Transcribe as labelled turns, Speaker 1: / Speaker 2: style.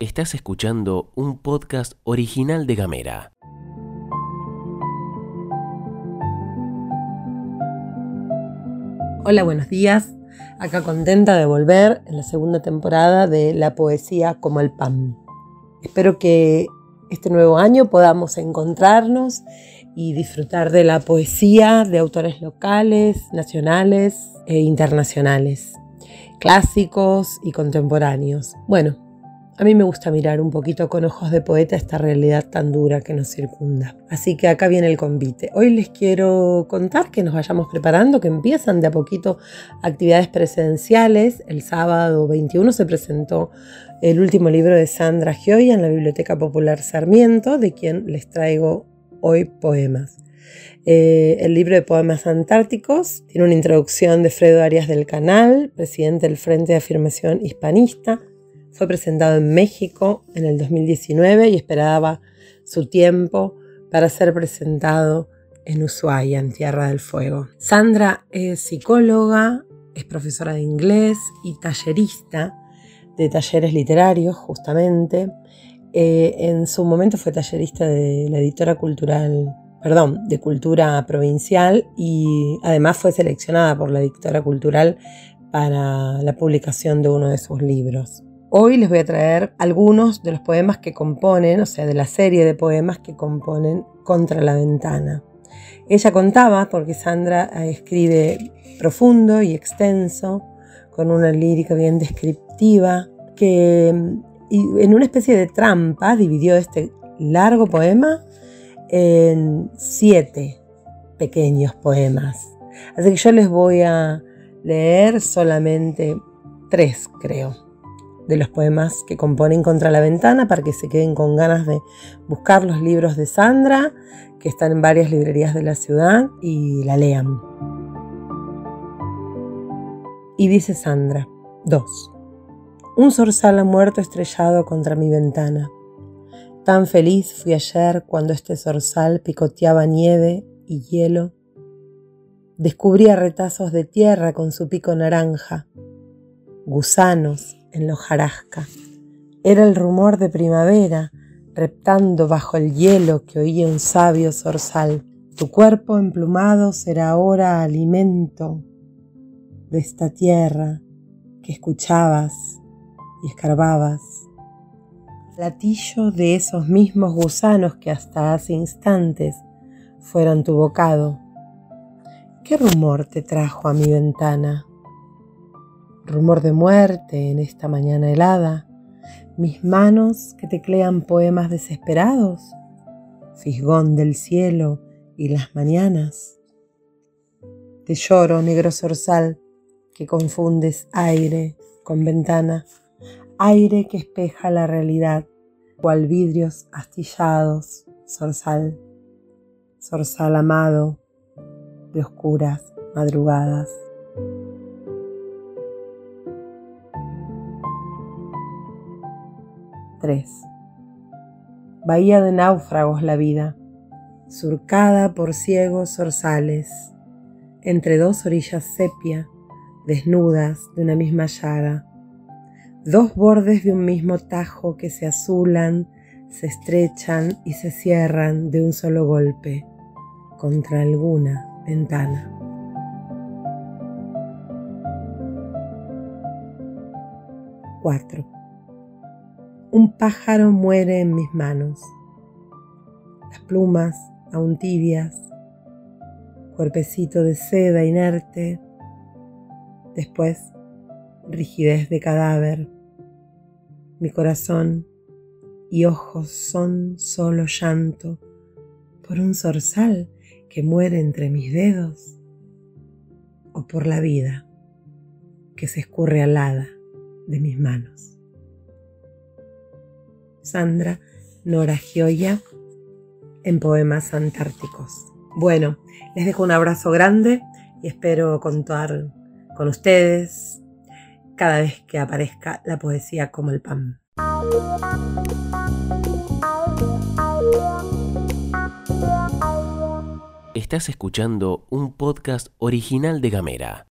Speaker 1: Estás escuchando un podcast original de Gamera.
Speaker 2: Hola, buenos días. Acá contenta de volver en la segunda temporada de La poesía como el pan. Espero que este nuevo año podamos encontrarnos y disfrutar de la poesía de autores locales, nacionales e internacionales, clásicos y contemporáneos. Bueno, a mí me gusta mirar un poquito con ojos de poeta esta realidad tan dura que nos circunda. Así que acá viene el convite. Hoy les quiero contar que nos vayamos preparando, que empiezan de a poquito actividades presenciales. El sábado 21 se presentó el último libro de Sandra Gioia en la Biblioteca Popular Sarmiento, de quien les traigo hoy poemas. Eh, el libro de poemas antárticos tiene una introducción de Fredo Arias del Canal, presidente del Frente de Afirmación Hispanista. Fue presentado en México en el 2019 y esperaba su tiempo para ser presentado en Ushuaia, en Tierra del Fuego. Sandra es psicóloga, es profesora de inglés y tallerista de talleres literarios, justamente. Eh, en su momento fue tallerista de la editora cultural, perdón, de cultura provincial y además fue seleccionada por la editora cultural para la publicación de uno de sus libros. Hoy les voy a traer algunos de los poemas que componen, o sea, de la serie de poemas que componen Contra la Ventana. Ella contaba, porque Sandra escribe profundo y extenso, con una lírica bien descriptiva, que en una especie de trampa dividió este largo poema en siete pequeños poemas. Así que yo les voy a leer solamente tres, creo, de los poemas que componen Contra la Ventana para que se queden con ganas de buscar los libros de Sandra, que están en varias librerías de la ciudad, y la lean. Y dice Sandra, 2. Un zorzal ha muerto estrellado contra mi ventana. Tan feliz fui ayer cuando este zorzal picoteaba nieve y hielo. Descubría retazos de tierra con su pico naranja, gusanos en la hojarasca. Era el rumor de primavera reptando bajo el hielo que oía un sabio zorzal. Tu cuerpo emplumado será ahora alimento de esta tierra que escuchabas y escarbabas. Platillo de esos mismos gusanos que hasta hace instantes fueron tu bocado. ¿Qué rumor te trajo a mi ventana? Rumor de muerte en esta mañana helada, mis manos que teclean poemas desesperados, fisgón del cielo y las mañanas. Te lloro, negro zorzal, que confundes aire con ventana, aire que espeja la realidad, cual vidrios astillados, zorzal, zorzal amado de oscuras madrugadas. Tres. Bahía de náufragos la vida, surcada por ciegos zorzales, entre dos orillas sepia, desnudas de una misma llaga, dos bordes de un mismo tajo que se azulan, se estrechan y se cierran de un solo golpe contra alguna ventana. Cuatro. Un pájaro muere en mis manos. Las plumas aún tibias, cuerpecito de seda inerte, Después, rigidez de cadáver. Mi corazón y ojos son solo llanto por un zorzal que muere entre mis dedos o por la vida que se escurre alada de mis manos. Sandra Nora Gioia en Poemas Antárticos. Bueno, les dejo un abrazo grande y espero contar con ustedes cada vez que aparezca la poesía como el pan.
Speaker 1: Estás escuchando un podcast original de Gamera.